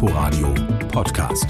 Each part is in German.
Inforadio Podcast.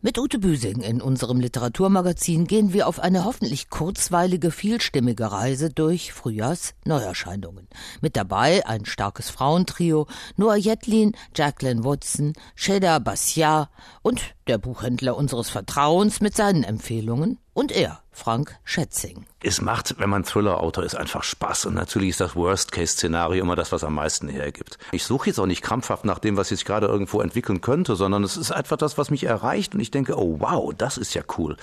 Mit Ute Büsing in unserem Literaturmagazin gehen wir auf eine hoffentlich kurzweilige, vielstimmige Reise durch Frühjahrs-Neuerscheinungen. Mit dabei ein starkes Frauentrio, Noah Jetlin, Jacqueline Watson, Sheda Bassiar und der Buchhändler unseres Vertrauens mit seinen Empfehlungen und er, Frank Schätzing. Es macht, wenn man Thriller-Autor ist, einfach Spaß. Und natürlich ist das Worst-Case-Szenario immer das, was am meisten hergibt. Ich suche jetzt auch nicht krampfhaft nach dem, was ich gerade irgendwo entwickeln könnte, sondern es ist einfach das, was mich erreicht. Und ich denke, oh wow, das ist ja cool.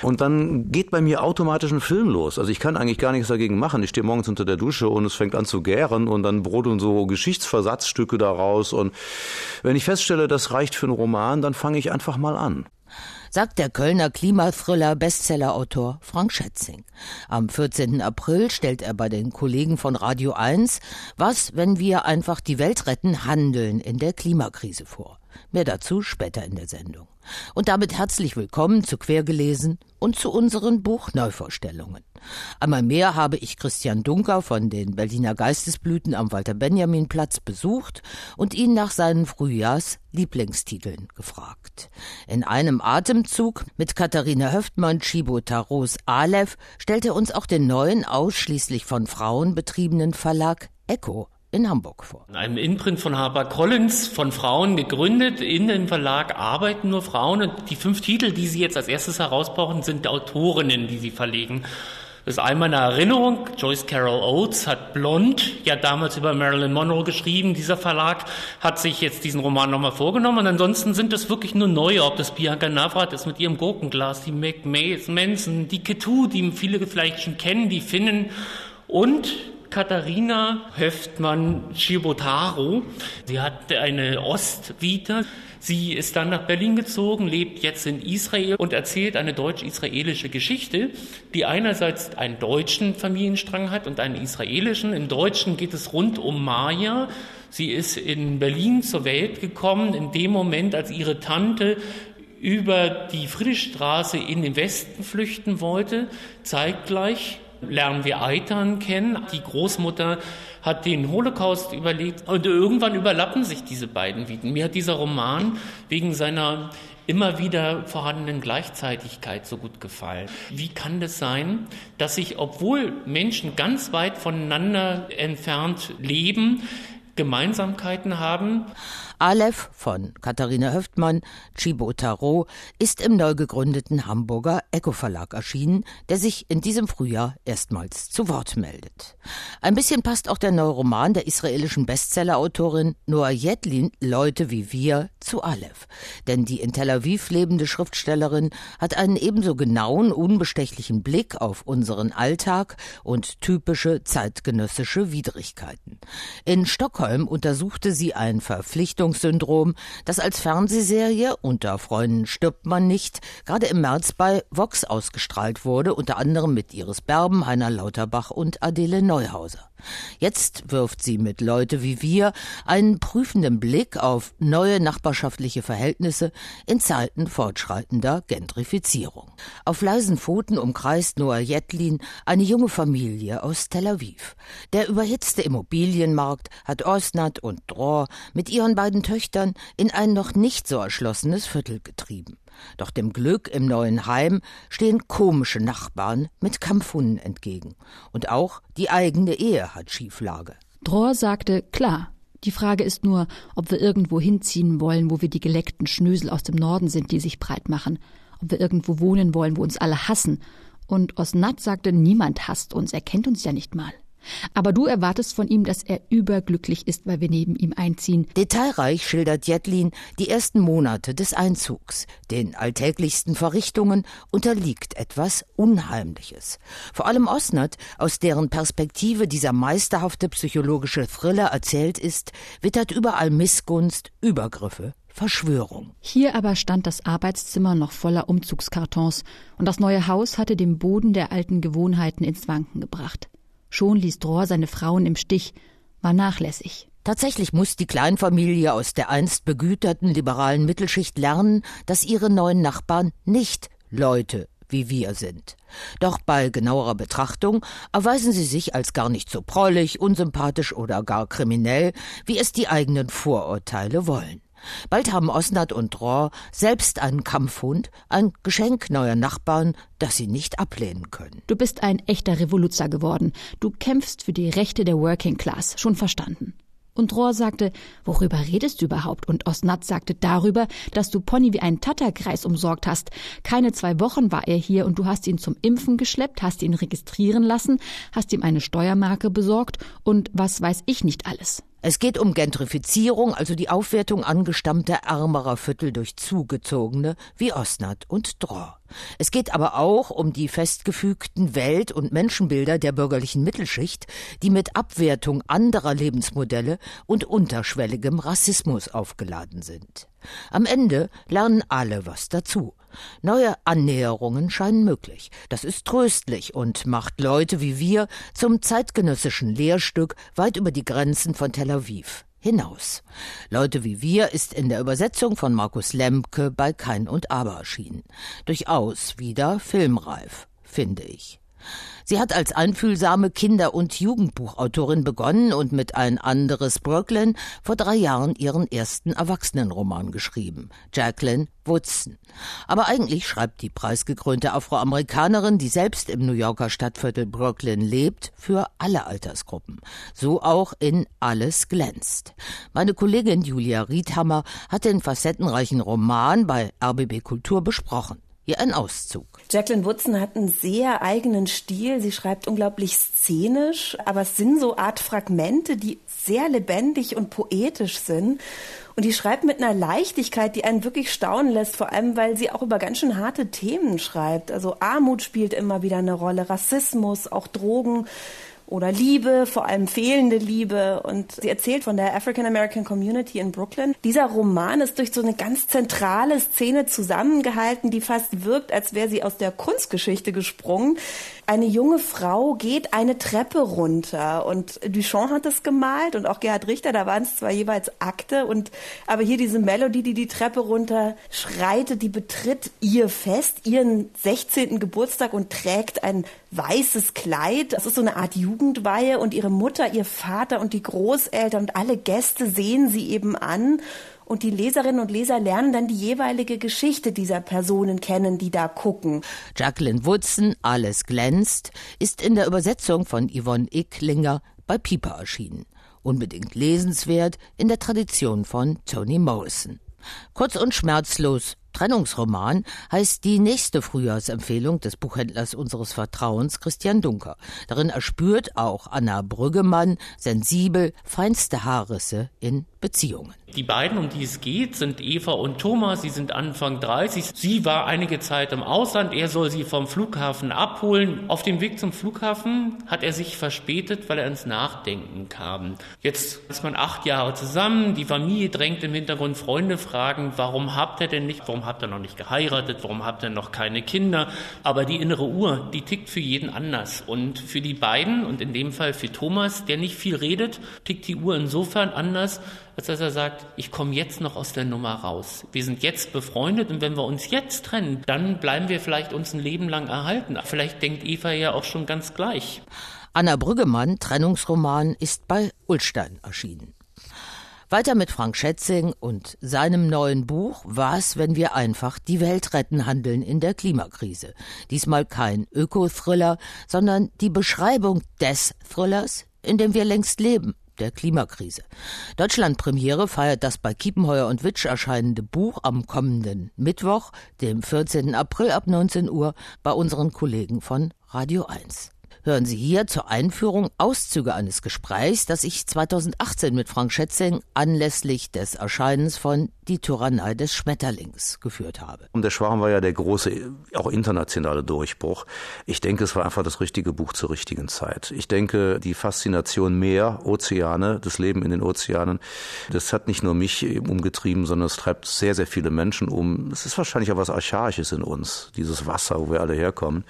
Und dann geht bei mir automatisch ein Film los. Also ich kann eigentlich gar nichts dagegen machen. Ich stehe morgens unter der Dusche und es fängt an zu gären und dann brodeln so Geschichtsversatzstücke daraus. Und wenn ich feststelle, das reicht für einen Roman, dann fange ich einfach mal an sagt der Kölner Klimathriller Bestsellerautor Frank Schätzing. Am 14. April stellt er bei den Kollegen von Radio 1 Was, wenn wir einfach die Welt retten, handeln in der Klimakrise vor. Mehr dazu später in der Sendung. Und damit herzlich willkommen zu Quergelesen und zu unseren Buchneuvorstellungen. Einmal mehr habe ich Christian Dunker von den Berliner Geistesblüten am Walter-Benjamin-Platz besucht und ihn nach seinen Frühjahrs-Lieblingstiteln gefragt. In einem Atemzug mit Katharina Höftmann, Chibo Taros Aleph stellt er uns auch den neuen, ausschließlich von Frauen betriebenen Verlag Echo in Hamburg vor. Ein Imprint von Harper Collins, von Frauen gegründet. In dem Verlag arbeiten nur Frauen und die fünf Titel, die sie jetzt als erstes herausbrauchen, sind Autorinnen, die sie verlegen. Das ist einmal eine Erinnerung. Joyce Carol Oates hat Blond ja damals über Marilyn Monroe geschrieben. Dieser Verlag hat sich jetzt diesen Roman nochmal vorgenommen. Und ansonsten sind es wirklich nur neue, ob das Bianca Navrat ist mit ihrem Gurkenglas, die Meg Manson, die Ketu, die viele vielleicht schon kennen, die Finnen und Katharina Höftmann-Schibotaro. Sie hat eine Ostvita. Sie ist dann nach Berlin gezogen, lebt jetzt in Israel und erzählt eine deutsch-israelische Geschichte, die einerseits einen deutschen Familienstrang hat und einen israelischen. Im Deutschen geht es rund um Maya. Sie ist in Berlin zur Welt gekommen, in dem Moment, als ihre Tante über die Friedrichstraße in den Westen flüchten wollte. Zeitgleich lernen wir Eitan kennen. Die Großmutter hat den Holocaust überlebt und irgendwann überlappen sich diese beiden Viten. Mir hat dieser Roman wegen seiner immer wieder vorhandenen Gleichzeitigkeit so gut gefallen. Wie kann das sein, dass sich, obwohl Menschen ganz weit voneinander entfernt leben, Gemeinsamkeiten haben? Aleph von Katharina Höftmann, Chibo Tarot, ist im neu gegründeten Hamburger Echo Verlag erschienen, der sich in diesem Frühjahr erstmals zu Wort meldet. Ein bisschen passt auch der neue Roman der israelischen Bestsellerautorin Noah Jetlin Leute wie wir zu Aleph. Denn die in Tel Aviv lebende Schriftstellerin hat einen ebenso genauen, unbestechlichen Blick auf unseren Alltag und typische zeitgenössische Widrigkeiten. In Stockholm untersuchte sie ein Verpflichtungs Verpflichtungssyndrom, das als Fernsehserie Unter Freunden stirbt man nicht gerade im März bei Vox ausgestrahlt wurde, unter anderem mit Iris Berben, Heiner Lauterbach und Adele Neuhauser. Jetzt wirft sie mit Leute wie wir einen prüfenden Blick auf neue nachbarschaftliche Verhältnisse in Zeiten fortschreitender Gentrifizierung. Auf leisen Pfoten umkreist Noah Jetlin eine junge Familie aus Tel Aviv. Der überhitzte Immobilienmarkt hat Osnat und Dror mit ihren beiden Töchtern in ein noch nicht so erschlossenes Viertel getrieben. Doch dem Glück im neuen Heim stehen komische Nachbarn mit Kampfhunden entgegen. Und auch die eigene Ehe hat Schieflage. Dror sagte, klar. Die Frage ist nur, ob wir irgendwo hinziehen wollen, wo wir die geleckten Schnösel aus dem Norden sind, die sich breit machen. Ob wir irgendwo wohnen wollen, wo uns alle hassen. Und Osnat sagte, niemand hasst uns, er kennt uns ja nicht mal. Aber du erwartest von ihm, dass er überglücklich ist, weil wir neben ihm einziehen. Detailreich schildert Jetlin die ersten Monate des Einzugs. Den alltäglichsten Verrichtungen unterliegt etwas Unheimliches. Vor allem Osnert, aus deren Perspektive dieser meisterhafte psychologische Thriller erzählt ist, wittert überall Missgunst, Übergriffe, Verschwörung. Hier aber stand das Arbeitszimmer noch voller Umzugskartons und das neue Haus hatte den Boden der alten Gewohnheiten ins Wanken gebracht. Schon ließ Dror seine Frauen im Stich, war nachlässig. Tatsächlich muss die Kleinfamilie aus der einst begüterten liberalen Mittelschicht lernen, dass ihre neuen Nachbarn nicht Leute wie wir sind. Doch bei genauerer Betrachtung erweisen sie sich als gar nicht so prollig, unsympathisch oder gar kriminell, wie es die eigenen Vorurteile wollen. Bald haben Osnat und Dror selbst einen Kampfhund, ein Geschenk neuer Nachbarn, das sie nicht ablehnen können. Du bist ein echter Revoluzer geworden. Du kämpfst für die Rechte der Working Class. Schon verstanden. Und Rohr sagte, worüber redest du überhaupt? Und Osnat sagte darüber, dass du Pony wie einen Tatterkreis umsorgt hast. Keine zwei Wochen war er hier und du hast ihn zum Impfen geschleppt, hast ihn registrieren lassen, hast ihm eine Steuermarke besorgt und was weiß ich nicht alles. Es geht um Gentrifizierung, also die Aufwertung angestammter ärmerer Viertel durch Zugezogene wie Osnat und Dror. Es geht aber auch um die festgefügten Welt- und Menschenbilder der bürgerlichen Mittelschicht, die mit Abwertung anderer Lebensmodelle und unterschwelligem Rassismus aufgeladen sind. Am Ende lernen alle was dazu. Neue Annäherungen scheinen möglich. Das ist tröstlich und macht Leute wie wir zum zeitgenössischen Lehrstück weit über die Grenzen von Tel Aviv hinaus. Leute wie wir ist in der Übersetzung von Markus Lemke bei Kein und Aber erschienen. Durchaus wieder filmreif, finde ich. Sie hat als einfühlsame Kinder- und Jugendbuchautorin begonnen und mit Ein anderes Brooklyn vor drei Jahren ihren ersten Erwachsenenroman geschrieben, Jacqueline Woodson. Aber eigentlich schreibt die preisgekrönte Afroamerikanerin, die selbst im New Yorker Stadtviertel Brooklyn lebt, für alle Altersgruppen. So auch in Alles glänzt. Meine Kollegin Julia Riedhammer hat den facettenreichen Roman bei RBB Kultur besprochen. Hier ein Auszug. Jacqueline Woodson hat einen sehr eigenen Stil. Sie schreibt unglaublich szenisch, aber es sind so Art Fragmente, die sehr lebendig und poetisch sind. Und die schreibt mit einer Leichtigkeit, die einen wirklich staunen lässt, vor allem weil sie auch über ganz schön harte Themen schreibt. Also Armut spielt immer wieder eine Rolle, Rassismus, auch Drogen oder Liebe, vor allem fehlende Liebe. Und sie erzählt von der African American Community in Brooklyn. Dieser Roman ist durch so eine ganz zentrale Szene zusammengehalten, die fast wirkt, als wäre sie aus der Kunstgeschichte gesprungen. Eine junge Frau geht eine Treppe runter und Duchamp hat das gemalt und auch Gerhard Richter, da waren es zwar jeweils Akte und aber hier diese Melodie, die die Treppe runter schreitet, die betritt ihr Fest, ihren 16. Geburtstag und trägt ein weißes Kleid. Das ist so eine Art Jugendweihe und ihre Mutter, ihr Vater und die Großeltern und alle Gäste sehen sie eben an und die Leserinnen und Leser lernen dann die jeweilige Geschichte dieser Personen kennen, die da gucken. Jacqueline Woodson, Alles glänzt, ist in der Übersetzung von Yvonne Icklinger bei Piper erschienen. Unbedingt lesenswert in der Tradition von Toni Morrison. Kurz und schmerzlos Trennungsroman heißt die nächste Frühjahrsempfehlung des Buchhändlers unseres Vertrauens, Christian Dunker. Darin erspürt auch Anna Brüggemann sensibel feinste Haarrisse in Beziehungen. Die beiden, um die es geht, sind Eva und Thomas. Sie sind Anfang 30. Sie war einige Zeit im Ausland. Er soll sie vom Flughafen abholen. Auf dem Weg zum Flughafen hat er sich verspätet, weil er ins Nachdenken kam. Jetzt ist man acht Jahre zusammen. Die Familie drängt im Hintergrund. Freunde fragen, warum habt ihr denn nicht, warum habt ihr noch nicht geheiratet? Warum habt ihr noch keine Kinder? Aber die innere Uhr, die tickt für jeden anders. Und für die beiden und in dem Fall für Thomas, der nicht viel redet, tickt die Uhr insofern anders, als dass er sagt, ich komme jetzt noch aus der Nummer raus. Wir sind jetzt befreundet und wenn wir uns jetzt trennen, dann bleiben wir vielleicht uns ein Leben lang erhalten. Vielleicht denkt Eva ja auch schon ganz gleich. Anna Brüggemann, Trennungsroman, ist bei Ulstein erschienen. Weiter mit Frank Schätzing und seinem neuen Buch Was, wenn wir einfach die Welt retten handeln in der Klimakrise. Diesmal kein Öko-Thriller, sondern die Beschreibung des Thrillers, in dem wir längst leben der Klimakrise. Deutschland-Premiere feiert das bei Kiepenheuer und Witsch erscheinende Buch am kommenden Mittwoch, dem 14. April ab 19 Uhr, bei unseren Kollegen von Radio 1 hören Sie hier zur Einführung Auszüge eines Gesprächs, das ich 2018 mit Frank Schätzing anlässlich des Erscheinens von Die Tyrannei des Schmetterlings geführt habe. Und der Schwarm war ja der große, auch internationale Durchbruch. Ich denke, es war einfach das richtige Buch zur richtigen Zeit. Ich denke, die Faszination Meer, Ozeane, das Leben in den Ozeanen, das hat nicht nur mich umgetrieben, sondern es treibt sehr, sehr viele Menschen um. Es ist wahrscheinlich auch was Archaisches in uns, dieses Wasser, wo wir alle herkommen.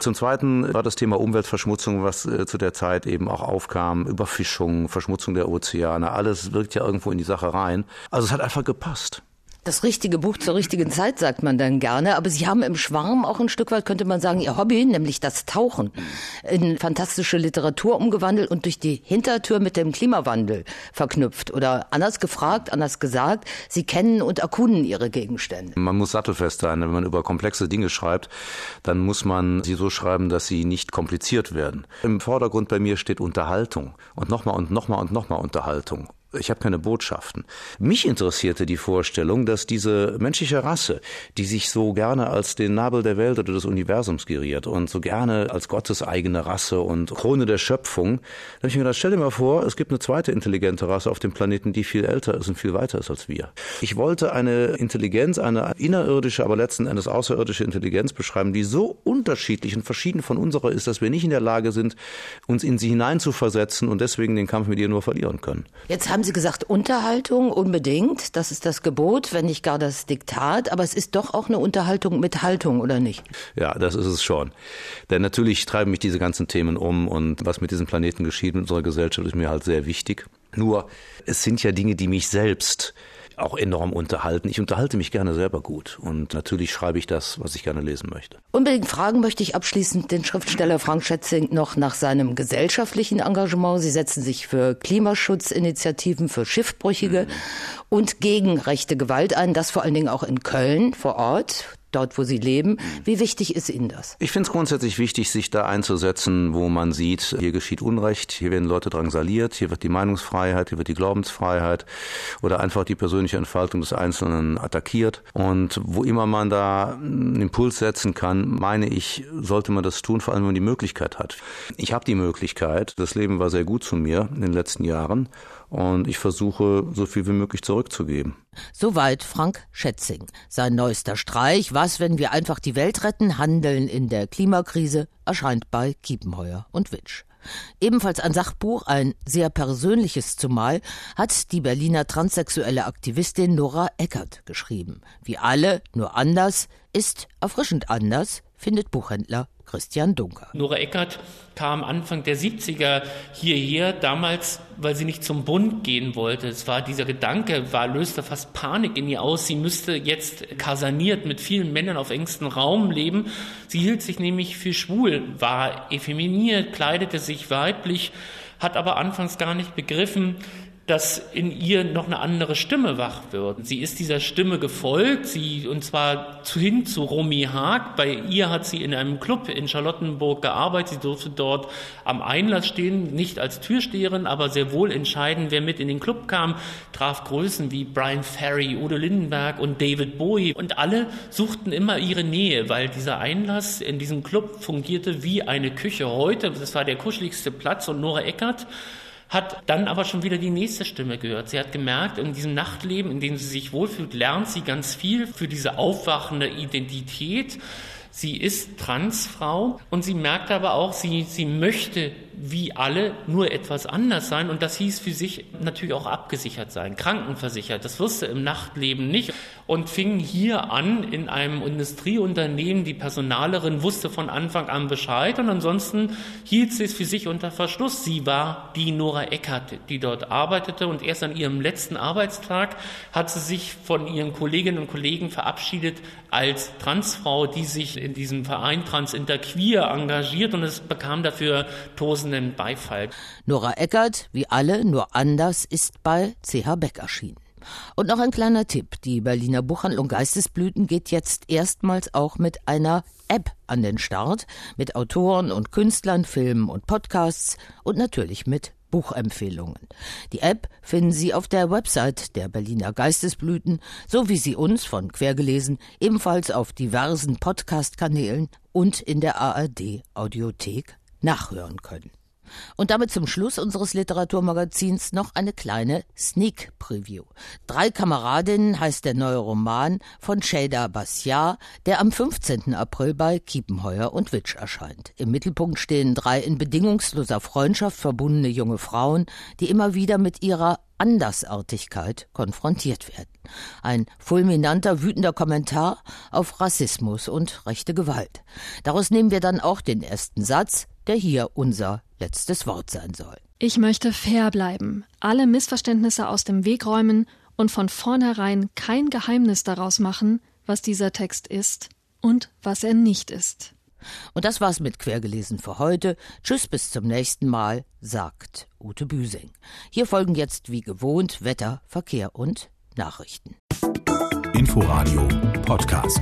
Zum Zweiten war das Thema Umweltverschmutzung, was äh, zu der Zeit eben auch aufkam, Überfischung, Verschmutzung der Ozeane, alles wirkt ja irgendwo in die Sache rein. Also es hat einfach gepasst. Das richtige Buch zur richtigen Zeit, sagt man dann gerne. Aber Sie haben im Schwarm auch ein Stück weit, könnte man sagen, Ihr Hobby, nämlich das Tauchen, in fantastische Literatur umgewandelt und durch die Hintertür mit dem Klimawandel verknüpft. Oder anders gefragt, anders gesagt, Sie kennen und erkunden Ihre Gegenstände. Man muss sattelfest sein. Wenn man über komplexe Dinge schreibt, dann muss man sie so schreiben, dass sie nicht kompliziert werden. Im Vordergrund bei mir steht Unterhaltung. Und nochmal und nochmal und nochmal Unterhaltung ich habe keine Botschaften. Mich interessierte die Vorstellung, dass diese menschliche Rasse, die sich so gerne als den Nabel der Welt oder des Universums geriert und so gerne als Gottes eigene Rasse und Krone der Schöpfung, da habe ich mir gedacht, stell dir mal vor, es gibt eine zweite intelligente Rasse auf dem Planeten, die viel älter ist und viel weiter ist als wir. Ich wollte eine Intelligenz, eine innerirdische, aber letzten Endes außerirdische Intelligenz beschreiben, die so unterschiedlich und verschieden von unserer ist, dass wir nicht in der Lage sind, uns in sie hineinzuversetzen und deswegen den Kampf mit ihr nur verlieren können. Jetzt haben Sie gesagt, Unterhaltung unbedingt. Das ist das Gebot, wenn nicht gar das Diktat. Aber es ist doch auch eine Unterhaltung mit Haltung, oder nicht? Ja, das ist es schon. Denn natürlich treiben mich diese ganzen Themen um und was mit diesem Planeten geschieht, mit unserer Gesellschaft, ist mir halt sehr wichtig. Nur, es sind ja Dinge, die mich selbst auch enorm unterhalten. Ich unterhalte mich gerne selber gut und natürlich schreibe ich das, was ich gerne lesen möchte. Unbedingt fragen möchte ich abschließend den Schriftsteller Frank Schätzing noch nach seinem gesellschaftlichen Engagement. Sie setzen sich für Klimaschutzinitiativen für Schiffbrüchige mhm. und gegen rechte Gewalt ein, das vor allen Dingen auch in Köln vor Ort dort, wo Sie leben. Wie wichtig ist Ihnen das? Ich finde es grundsätzlich wichtig, sich da einzusetzen, wo man sieht, hier geschieht Unrecht, hier werden Leute drangsaliert, hier wird die Meinungsfreiheit, hier wird die Glaubensfreiheit oder einfach die persönliche Entfaltung des Einzelnen attackiert. Und wo immer man da einen Impuls setzen kann, meine ich, sollte man das tun, vor allem wenn man die Möglichkeit hat. Ich habe die Möglichkeit, das Leben war sehr gut zu mir in den letzten Jahren und ich versuche, so viel wie möglich zurückzugeben. Soweit Frank Schätzing. Sein neuester Streich, was, wenn wir einfach die Welt retten, handeln in der Klimakrise, erscheint bei Kiepenheuer und Witsch. Ebenfalls ein Sachbuch, ein sehr persönliches zumal, hat die Berliner transsexuelle Aktivistin Nora Eckert geschrieben. Wie alle, nur anders, ist erfrischend anders, findet Buchhändler Christian Dunker. Nora Eckert kam Anfang der 70er hierher, damals, weil sie nicht zum Bund gehen wollte. Es war dieser Gedanke, war, löste fast Panik in ihr aus. Sie müsste jetzt kasaniert mit vielen Männern auf engstem Raum leben. Sie hielt sich nämlich für schwul, war effeminiert, kleidete sich weiblich, hat aber anfangs gar nicht begriffen, dass in ihr noch eine andere Stimme wach wird. Sie ist dieser Stimme gefolgt, sie, und zwar hin zu Romy Haag. Bei ihr hat sie in einem Club in Charlottenburg gearbeitet. Sie durfte dort am Einlass stehen, nicht als Türsteherin, aber sehr wohl entscheiden, wer mit in den Club kam. Traf Größen wie Brian Ferry, Udo Lindenberg und David Bowie. Und alle suchten immer ihre Nähe, weil dieser Einlass in diesem Club fungierte wie eine Küche heute. Das war der kuscheligste Platz und Nora Eckert hat dann aber schon wieder die nächste Stimme gehört. Sie hat gemerkt, in diesem Nachtleben, in dem sie sich wohlfühlt, lernt sie ganz viel für diese aufwachende Identität. Sie ist Transfrau und sie merkt aber auch, sie, sie möchte wie alle nur etwas anders sein und das hieß für sich natürlich auch abgesichert sein, krankenversichert. Das wusste im Nachtleben nicht und fing hier an in einem Industrieunternehmen. Die Personalerin wusste von Anfang an Bescheid und ansonsten hielt sie es für sich unter Verschluss. Sie war die Nora Eckert, die dort arbeitete und erst an ihrem letzten Arbeitstag hat sie sich von ihren Kolleginnen und Kollegen verabschiedet als Transfrau, die sich in diesem Verein Trans Interqueer engagiert und es bekam dafür Tosen großen Beifall. Nora Eckert, wie alle, nur anders, ist bei CH Beck erschienen. Und noch ein kleiner Tipp. Die Berliner Buchhandlung Geistesblüten geht jetzt erstmals auch mit einer App an den Start, mit Autoren und Künstlern, Filmen und Podcasts und natürlich mit Buchempfehlungen. Die App finden Sie auf der Website der Berliner Geistesblüten, so wie Sie uns von Quergelesen ebenfalls auf diversen Podcast-Kanälen und in der ARD Audiothek nachhören können. Und damit zum Schluss unseres Literaturmagazins noch eine kleine Sneak Preview. Drei Kameradinnen heißt der neue Roman von Shada Bassiar, der am 15. April bei Kiepenheuer und Witsch erscheint. Im Mittelpunkt stehen drei in bedingungsloser Freundschaft verbundene junge Frauen, die immer wieder mit ihrer Andersartigkeit konfrontiert werden. Ein fulminanter, wütender Kommentar auf Rassismus und rechte Gewalt. Daraus nehmen wir dann auch den ersten Satz, der hier unser letztes Wort sein soll. Ich möchte fair bleiben, alle Missverständnisse aus dem Weg räumen und von vornherein kein Geheimnis daraus machen, was dieser Text ist und was er nicht ist. Und das war's mit Quergelesen für heute. Tschüss, bis zum nächsten Mal, sagt Ute Büsing. Hier folgen jetzt wie gewohnt Wetter, Verkehr und Nachrichten. Inforadio Podcast.